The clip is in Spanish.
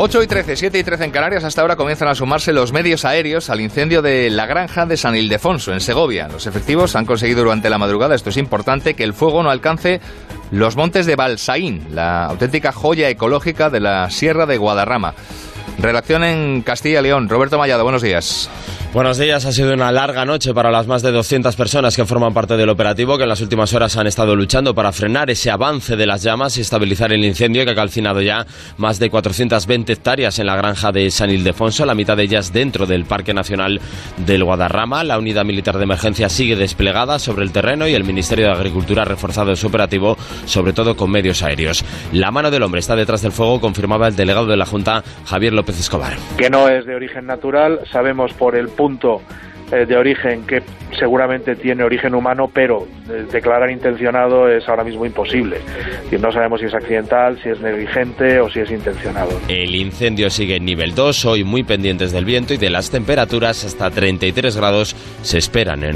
8 y 13, 7 y 13 en Canarias. Hasta ahora comienzan a sumarse los medios aéreos al incendio de la granja de San Ildefonso, en Segovia. Los efectivos han conseguido durante la madrugada, esto es importante, que el fuego no alcance los montes de Balsaín, la auténtica joya ecológica de la Sierra de Guadarrama. Redacción en Castilla y León. Roberto Mayado, buenos días. Buenos días, ha sido una larga noche para las más de 200 personas que forman parte del operativo que en las últimas horas han estado luchando para frenar ese avance de las llamas y estabilizar el incendio que ha calcinado ya más de 420 hectáreas en la granja de San Ildefonso, la mitad de ellas dentro del Parque Nacional del Guadarrama. La unidad militar de emergencia sigue desplegada sobre el terreno y el Ministerio de Agricultura ha reforzado su operativo, sobre todo con medios aéreos. La mano del hombre está detrás del fuego, confirmaba el delegado de la Junta, Javier López Escobar. Que no es de origen natural, sabemos por el punto eh, de origen que seguramente tiene origen humano, pero eh, declarar intencionado es ahora mismo imposible. No sabemos si es accidental, si es negligente o si es intencionado. El incendio sigue en nivel 2, hoy muy pendientes del viento y de las temperaturas hasta 33 grados se esperan en